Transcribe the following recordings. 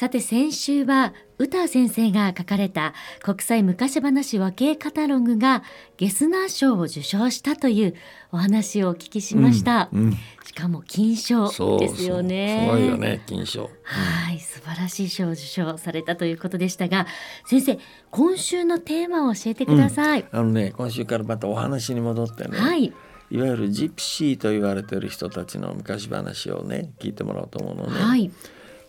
さて先週は歌先生が書かれた国際昔話和系カタログがゲスナー賞を受賞したというお話をお聞きしました、うんうん。しかも金賞ですよね。すごいよね金賞。はい素晴らしい賞を受賞されたということでしたが先生今週のテーマを教えてください、あのね今週からまたお話に戻ってね、はい。いわゆるジプシーと言われている人たちの昔話をね聞いてもらおうと思うのね、はい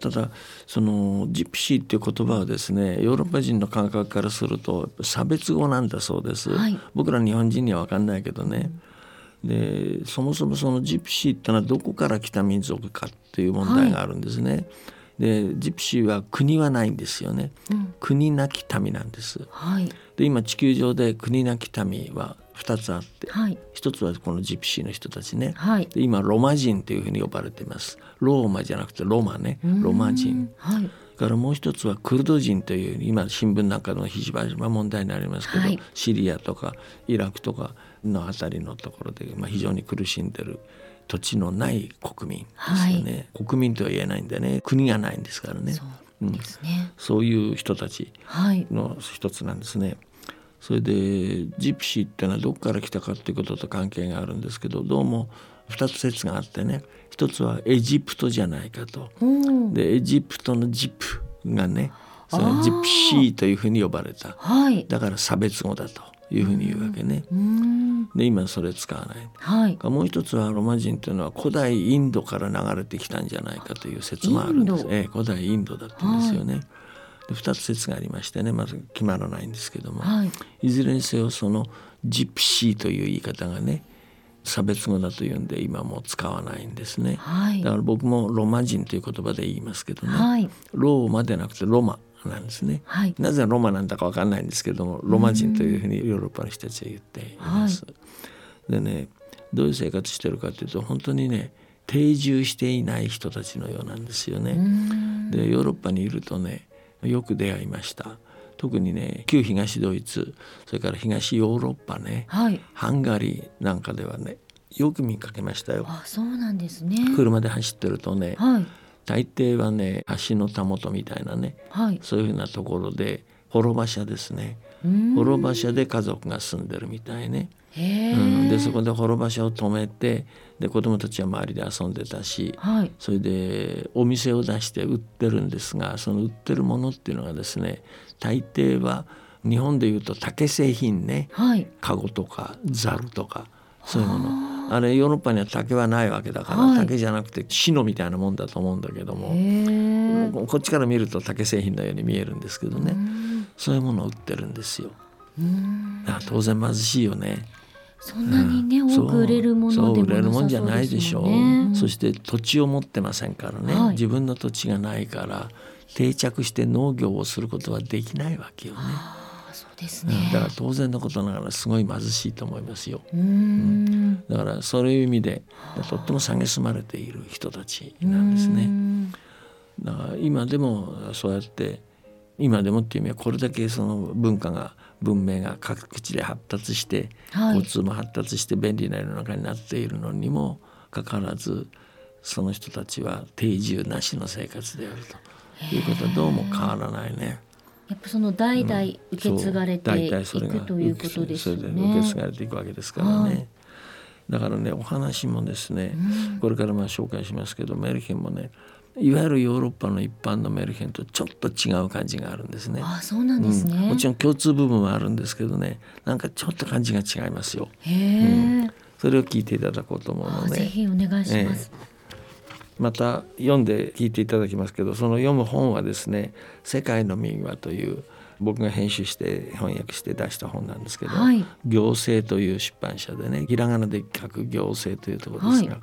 ただそのジプシーっていう言葉はですねヨーロッパ人の感覚からすると差別語なんだそうです、はい。僕ら日本人には分かんないけどね、でそもそもそのジプシーってのはどこから来た民族かっていう問題があるんですね、でジプシーは国はないんですよね、うん。国なき民なんです。はい。で今地球上で国なき民は2つあってはい。一つはこのジプシーの人たちね、はい。で今ロマ人というふうに呼ばれています。ローマじゃなくてロマね。ロマ人。はい。からもう一つはクルド人という今新聞なんかの非常に問題になりますけど、はい。シリアとかイラクとかのあたりのところで、まあ、非常に苦しんでる土地のない国民ですよね、国民とは言えないんでね。国がないんですからね。そうですね、そういう人たちはい。の一つなんですね。それでジプシーっていうのはどこから来たかっていうことと関係があるんですけどどうも2つ説があってね一つはエジプトじゃないかと。うん。でエジプトのジプがねそのジプシーというふうに呼ばれた。はい。だから差別語だというふうに言うわけね。うん。で今それ使わない。はい。もう一つはロマ人というのは古代インドから流れてきたんじゃないかという説もあるんです。ええ、古代インドだったんですよね。で2つ説がありましてねまず決まらないんですけども、はいいずれにせよそのジプシーという言い方がね差別語だというんで今もう使わないんですね。はいだから僕もロマ人という言葉で言いますけどね、はいローマでなくてロマなんですね。はいなぜロマなんだかわかんないんですけどもロマ人というふうにヨーロッパの人たちは言っています。でねどういう生活してるかというと本当にね定住していない人たちのようなんですよね。うんでヨーロッパにいるとねよく出会いました。特にね旧東ドイツそれから東ヨーロッパねはい。ハンガリーなんかではねよく見かけましたよ。あそうなんですね。車で走ってるとねはい。大抵はね橋のたもとみたいなねはい。そういうふうなところで滅場所ですね。うん。滅場所で家族が住んでるみたいね、うん、でそこで滅場所を止めてで子供たちは周りで遊んでたしはい。それでお店を出して売ってるんですがその売ってるものっていうのがですね大抵は日本でいうと竹製品ね。はい。籠とかざるとかそういうもの。あれヨーロッパには竹はないわけだから、はい。竹じゃなくてシノみたいなもんだと思うんだけども、こっちから見ると竹製品のように見えるんですけどね、うん。そういうものを売ってるんですよ。当然貧しいよね。そんなにね、うん。多く売れるものでもそうそう売れるもんじゃないでしょう。そして土地を持ってませんからね、はい。自分の土地がないから定着して農業をすることはできないわけよね。ですうん。ねだから当然のことながらすごい貧しいと思いますよ。うん。だからそういう意味でとっても蔑まれている人たちなんですね。ねだから今でもそうやって今でもっていう意味はこれだけその文化が文明が各地で発達して、はい交通も発達して便利な世の中になっているのにもかかわらずその人たちは定住なしの生活であるということはどうも変わらないね。やっぱその代々受け継がれていくということですよそれで受け継ね。がれていくわけですからね。はいだからねお話もですね、うんこれからまあ紹介しますけどメルヘンもねいわゆるヨーロッパの一般のメルヘンとちょっと違う感じがあるんですね。ああそうなんですね。うんもちろん共通部分はあるんですけどねなんかちょっと感じが違いますよ。へえ、それを聞いていただこうと思うあのでぜひお願いします。また読んで聞いていただきますけどその読む本はですね「世界の民話」という僕が編集して翻訳して出した本なんですけど、はい行政という出版社でねひらがなで書く行政というところですが、はい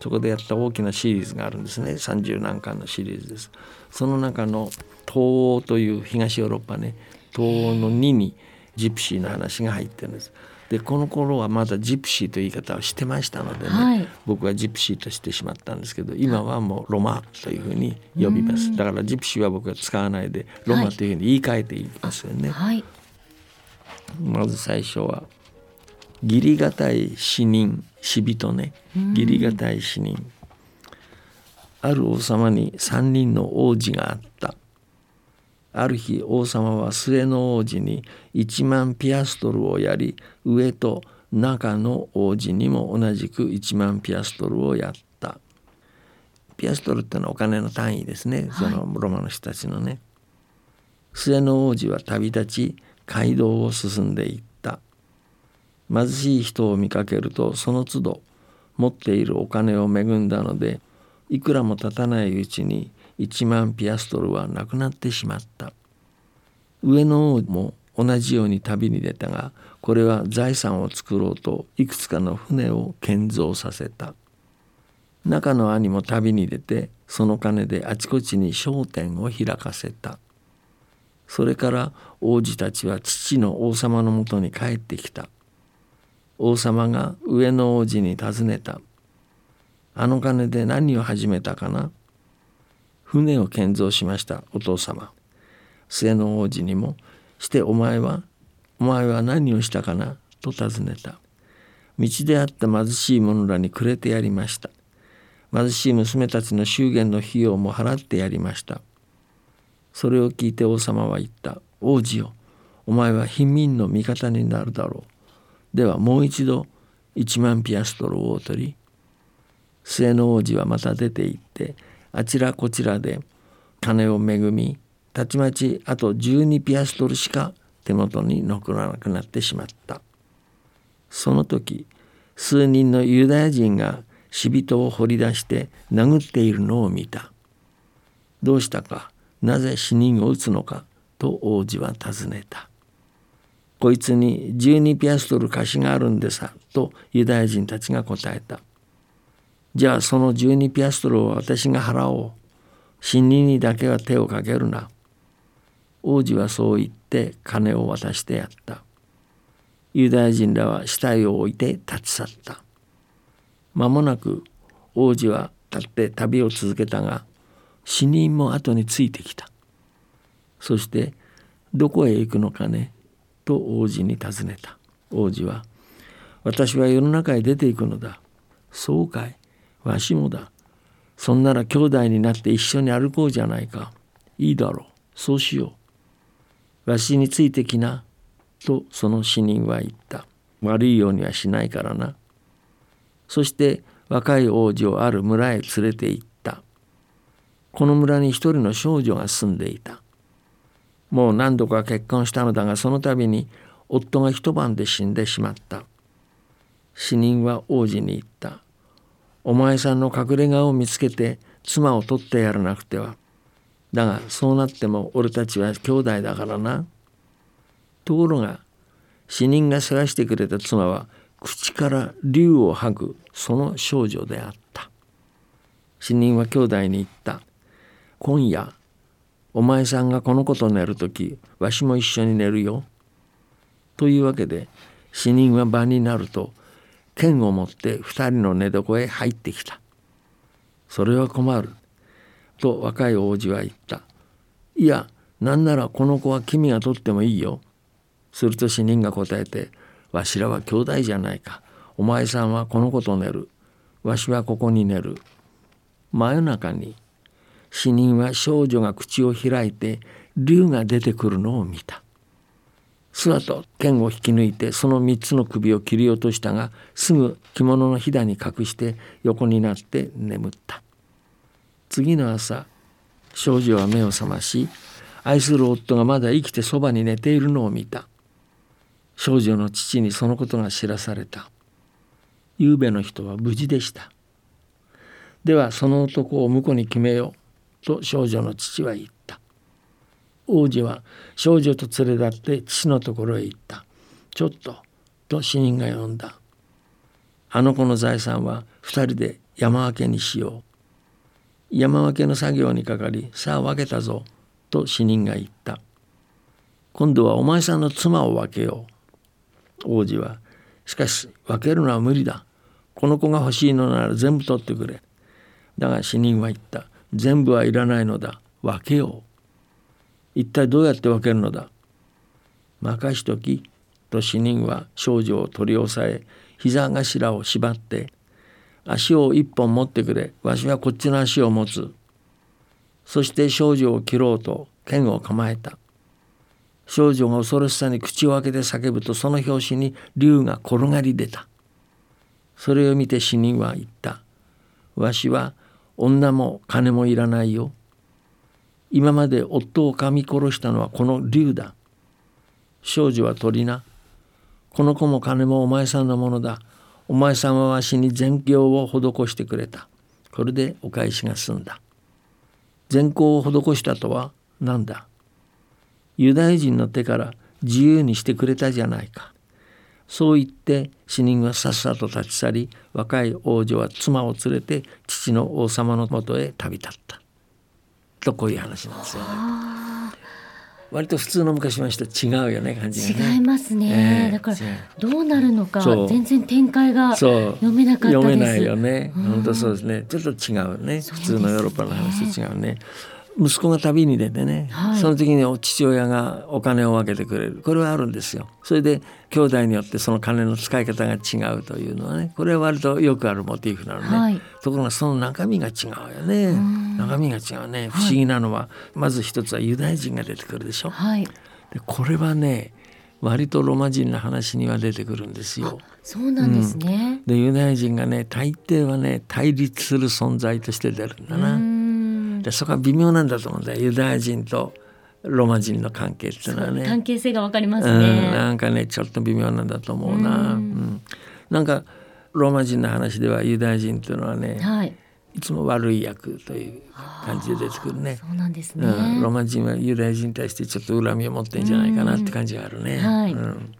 そこでやった大きなシリーズがあるんですね。30何巻のシリーズです。その中の東欧という東ヨーロッパね。東欧の2にジプシーの話が入ってるんです。でこの頃はまだジプシーという言い方をしてましたのでね、はい、僕はジプシーとしてしまったんですけど今はもうロマというふうに呼びます。だからジプシーは僕は使わないでロマというふうに言い換えていきますよね。はい、まず最初は義理がたい死人死人ね。義理がたい死人。ある王様に三人の王子があった。ある日王様は末の王子に1万ピアストルをやり上と中の王子にも同じく1万ピアストルをやった。ピアストルってのはお金の単位ですね、そのロマの人たちのね。末の王子は旅立ち街道を進んでいった貧しい人を見かけるとその都度持っているお金を恵んだのでいくらも経たないうちに1万ピアストルはなくなってしまった。上の王も同じように旅に出たがこれは財産を作ろうといくつかの船を建造させた。中の兄も旅に出てその金であちこちに商店を開かせた。それから王子たちは父の王様のもとに帰ってきた。王様が上の王子に尋ねた。あの金で何を始めたかな？船を建造しましたお父様。末の王子にもしてお前はお前は何をしたかな？と尋ねた。道であった貧しい者らにくれてやりました。貧しい娘たちの祝言の費用も払ってやりました。それを聞いて王様は言った。王子よお前は貧民の味方になるだろう。ではもう一度1万ピアストルを取り末の王子はまた出て行ってあちらこちらで金を恵みたちまちあと12ピアストルしか手元に残らなくなってしまった。その時数人のユダヤ人が死人を掘り出して殴っているのを見た。どうしたかなぜ死人を撃つのかと王子は尋ねた。こいつに12ピアストル貸しがあるんでさとユダヤ人たちが答えた。じゃあその12ピアストルを私が払おう。死人にだけは手をかけるな。王子はそう言って金を渡してやった。ユダヤ人らは死体を置いて立ち去った。間もなく王子は立って旅を続けたが死人も後についてきた。そして「どこへ行くのかね?」と王子に尋ねた。王子は「私は世の中へ出ていくのだ」「そうかい。わしもだ。そんなら兄弟になって一緒に歩こうじゃないか。いいだろう。そうしよう。わしについてきな。とその死人は言った。悪いようにはしないからな。そして若い王子をある村へ連れて行った。この村に一人の少女が住んでいた。もう何度か結婚したのだがその度に夫が一晩で死んでしまった。死人は王子に言った。お前さんの隠れ家を見つけて妻を取ってやらなくては。だがそうなっても俺たちは兄弟だからな。ところが死人が世話してくれた妻は口から竜を吐くその少女であった。死人は兄弟に言った。今夜お前さんがこの子と寝る時わしも一緒に寝るよというわけで死人は晩になると剣を持って二人の寝床へ入ってきた。それは困る。と若い王子は言った。いや、なんならこの子は君が取ってもいいよ。すると死人が答えて、わしらは兄弟じゃないか。お前さんはこの子と寝る。わしはここに寝る。真夜中に死人は少女が口を開いて竜が出てくるのを見た。すわと剣を引き抜いてその三つの首を切り落としたがすぐ着物のひだに隠して横になって眠った。次の朝少女は目を覚まし愛する夫がまだ生きてそばに寝ているのを見た。少女の父にそのことが知らされた。夕べの人は無事でした。ではその男を婿に決めよう。と少女の父は言った。王子は少女と連れ立って父のところへ行った「ちょっと」と死人が呼んだ「あの子の財産は二人で山分けにしよう」山分けの作業にかかり「さあ分けたぞ」と死人が言った。今度はお前さんの妻を分けよう。王子はしかし分けるのは無理だ。この子が欲しいのなら全部取ってくれ。だが死人は言った。全部はいらないのだ。分けよう。一体どうやって分けるのだ？任しとき。と死人は少女を取り押さえ膝頭を縛って足を一本持ってくれ。わしはこっちの足を持つ。そして少女を切ろうと剣を構えた。少女が恐ろしさに口を開けて叫ぶとその拍子に竜が転がり出た。それを見て死人は言った。わしは女も金もいらないよ。今まで夫を噛み殺したのはこの竜だ。少女は鳥な。この子も金もお前さんのものだ。お前さんはわしに善行を施してくれた。これでお返しが済んだ。善行を施したとは何だ？ユダヤ人の手から自由にしてくれたじゃないか。そう言って死人はさっさと立ち去り若い王女は妻を連れて父の王様のもとへ旅立った。とこういう話なんですよ、ね。割と普通の昔話と違うよね感じが、ね、違いますね、えー、だからどうなるのか全然展開が読めなかった読めないよね、本当そうですね。ちょっと違うね。普通のヨーロッパの話と違うね息子が旅に出てね、はい、その時に父親がお金を分けてくれる。これはあるんですよ。それで兄弟によってその金の使い方が違うというのはねこれは割とよくあるモチーフなのね、はい、ところがその中身が違うよね。中身が違うね。不思議なのは、はい、まず一つはユダヤ人が出てくるでしょ、はい、でこれはね割とロマ人の話には出てくるんですよ。そうなんですね。うん、でユダヤ人がね大抵はね対立する存在として出るんだな。でそこは微妙なんだと思うんだよ。ユダヤ人とロマ人の関係っていうのはね。関係性がわかりますね、うん、なんかねちょっと微妙なんだと思うな、うん、なんかローマ人の話ではユダヤ人っていうのはね、はい、いつも悪い役という感じで出てくるね。そうなんですね、うん、ローマ人はユダヤ人に対してちょっと恨みを持ってんじゃないかなって感じがあるね、はい、うん、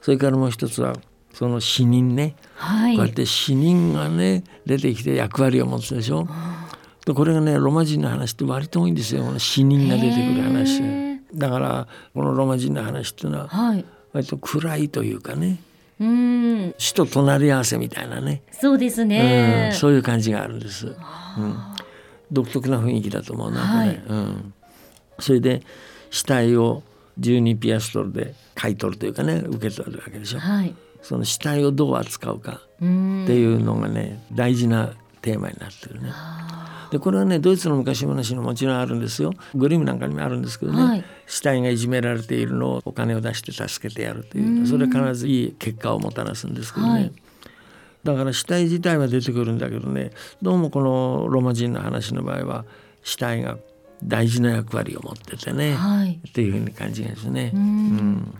それからもう一つはその死人ね、はい、こうやって死人がね出てきて役割を持つでしょ、でこれがねロマ人の話って割と多いんですよ。死人が出てくる話。だからこのロマ人の話っていうのは割と暗いというかね、うん、死と隣り合わせみたいなね。そうですね、うん、そういう感じがあるんです、うん、独特な雰囲気だと思うな、はい、うん、それで死体を12ピアストルで買い取るというかね受け取るわけでしょ、はい、その死体をどう扱うかっていうのがね大事なテーマになってるね。でこれはねドイツの昔話のもちろんあるんですよ。グリムなんかにもあるんですけどね、はい、死体がいじめられているのをお金を出して助けてやるという。それは必ずいい結果をもたらすんですけどね、はい、だから死体自体は出てくるんだけどね。どうもこのローマ人の話の場合は死体が大事な役割を持っててね、はい、っていうふうに感じですね。うん、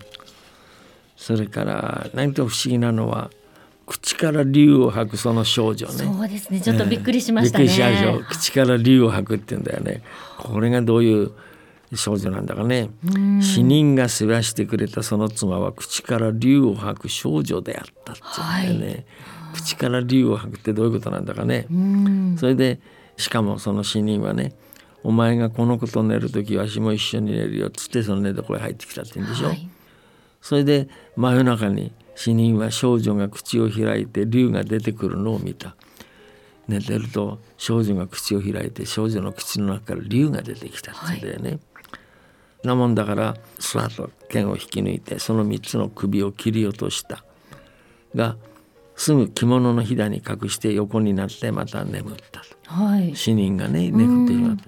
それから何と不思議なのは口から竜を吐くその少女ね。そうですね。ちょっとびっくりしましたね、びっくりしたでしょ口から竜を吐くって言うんだよね。これがどういう少女なんだかね。死人が世話してくれたその妻は口から竜を吐く少女であったって言うんだよね、はい、口から竜を吐くってどういうことなんだかね。それでしかもその死人はねお前がこの子と寝る時わしも一緒に寝るよっつってその寝床へ入ってきたって言うんでしょ、はい、それで真夜中に死人は少女が口を開いて竜が出てくるのを見た。寝てると少女が口を開いて少女の口の中から竜が出てきたって言うんだよね、はい、なもんだからスワッと剣を引き抜いてその3つの首を切り落とした。がすぐ着物のひだに隠して横になってまた眠った。と、はい、死人がね眠ってしまった。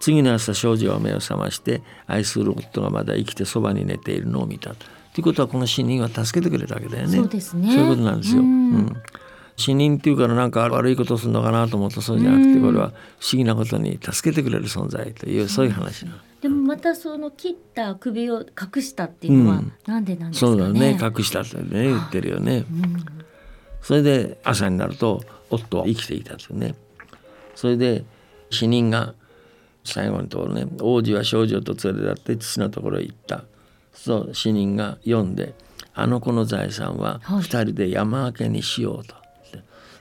次の朝少女は目を覚まして愛する夫がまだ生きてそばに寝ているのを見たとということはこの死人は助けてくれたわけだよね。そうですね。そういうことなんですよ。うん、死人っていうからなんか悪いことをするのかなと思うとそうじゃなくてこれは不思議なことに助けてくれる存在というそういう話なでもまたその切った首を隠したっていうのはなんでなんですかね、うん、そうだね。隠したってね言ってるよね、うん、それで朝になると夫は生きていたというね。それで死人が最後のところね。王子は少女と連れ立って父のところへ行ったそう死人が読んで「あの子の財産は2人で山分けにしようと」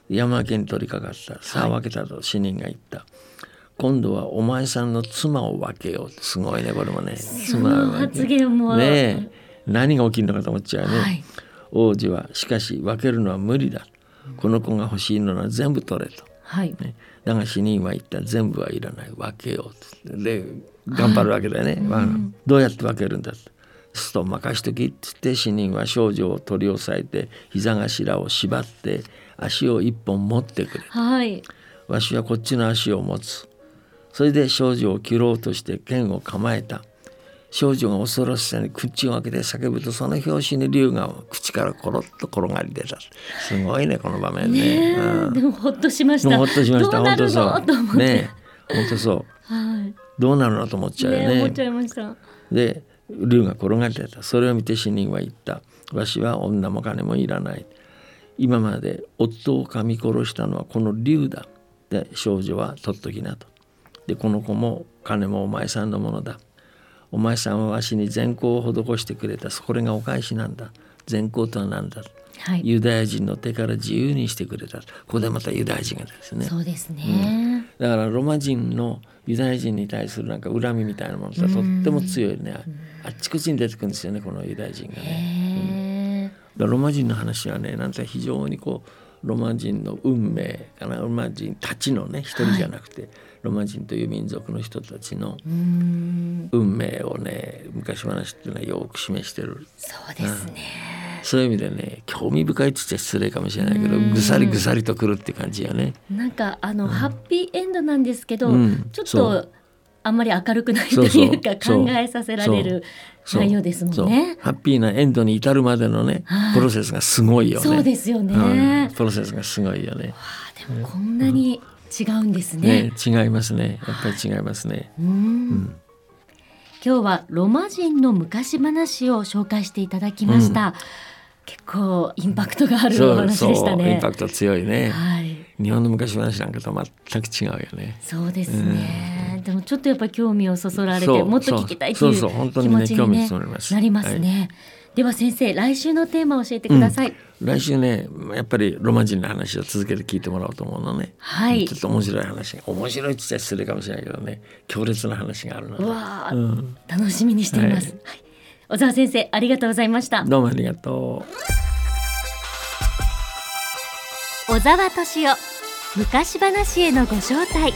山分けに取り掛かった。さあ分けたと死人が言った。今度はお前さんの妻を分けようすごいねこれもね。妻発言も。ね何が起きるのかと思っちゃうね、はい、王子はしかし分けるのは無理だ。この子が欲しいのは全部取れと、はい。ね、だが死人は言った全部はいらない。分けようとで頑張るわけだよね、まあどうやって分けるんだと。すと任しときっつって死人は少女を取り押さえて膝頭を縛って足を一本持ってくれはい。わしはこっちの足を持つ。それで少女を切ろうとして剣を構えた。少女が恐ろしさに口を開けて叫ぶとその拍子に竜が口からコロッと転がり出た。すごいねこの場面ね。うん。でもほっとしました。ほっとしました。どうなる本当そのと思って、うね本当そう。はい。どうなるの？と思っちゃうよね。ね思っちゃいました。で竜が転がり出た。それを見て死人は言った。わしは女も金もいらない。今まで夫を噛み殺したのはこの竜だで少女は取っときなと。でこの子も金もお前さんのものだ。お前さんはわしに善行を施してくれた。これがお返しなんだ。善行とは何だ。はい。ユダヤ人の手から自由にしてくれた。ここでまたユダヤ人がですね。そうですね、だからロマ人のユダヤ人に対するなんか恨みみたいなものがとっても強いね。あっちこっちに出てくるんですよねこのユダヤ人がね。へえだからロマ人の話はねなんか非常にこうロマ人の運命かな。ロマ人たちのね一人じゃなくて、ロマ人という民族の人たちの運命をね昔話っていうのはよく示してる。そうですね、そういう意味でね興味深いって言っちゃ失礼かもしれないけどぐさりぐさりとくるって感じよね。なんかあの、ハッピーエンドなんですけど、うんちょっとあんまり明るくないというか考えさせられる内容ですもんね。ハッピーなエンドに至るまでのね、はいプロセスがすごいよね。そうですよね。うんプロセスがすごいよね。あでもこんなに違うんですね。ね違いますね。やっぱり違いますね。うんうん今日はロマ人の昔話を紹介していただきました。結構インパクトがあるお話でしたインね。パクト強いね。はい。日本の昔話なんかと全く違うよね。そうですね。でもちょっとやっぱり興味をそそられてもっと聞きたいというそうそう本当にね気持ちに、興味ねなりますね。では先生来週のテーマを教えてください。来週ねやっぱりロマ人の話を続けて聞いてもらおうと思うのね。はいちょっと面白い話が面白いって失礼かもしれないけどね強烈な話があるのでうん楽しみにしています。ははい小沢先生ありがとうございました。どうもありがとう。小沢敏夫昔話へのご招待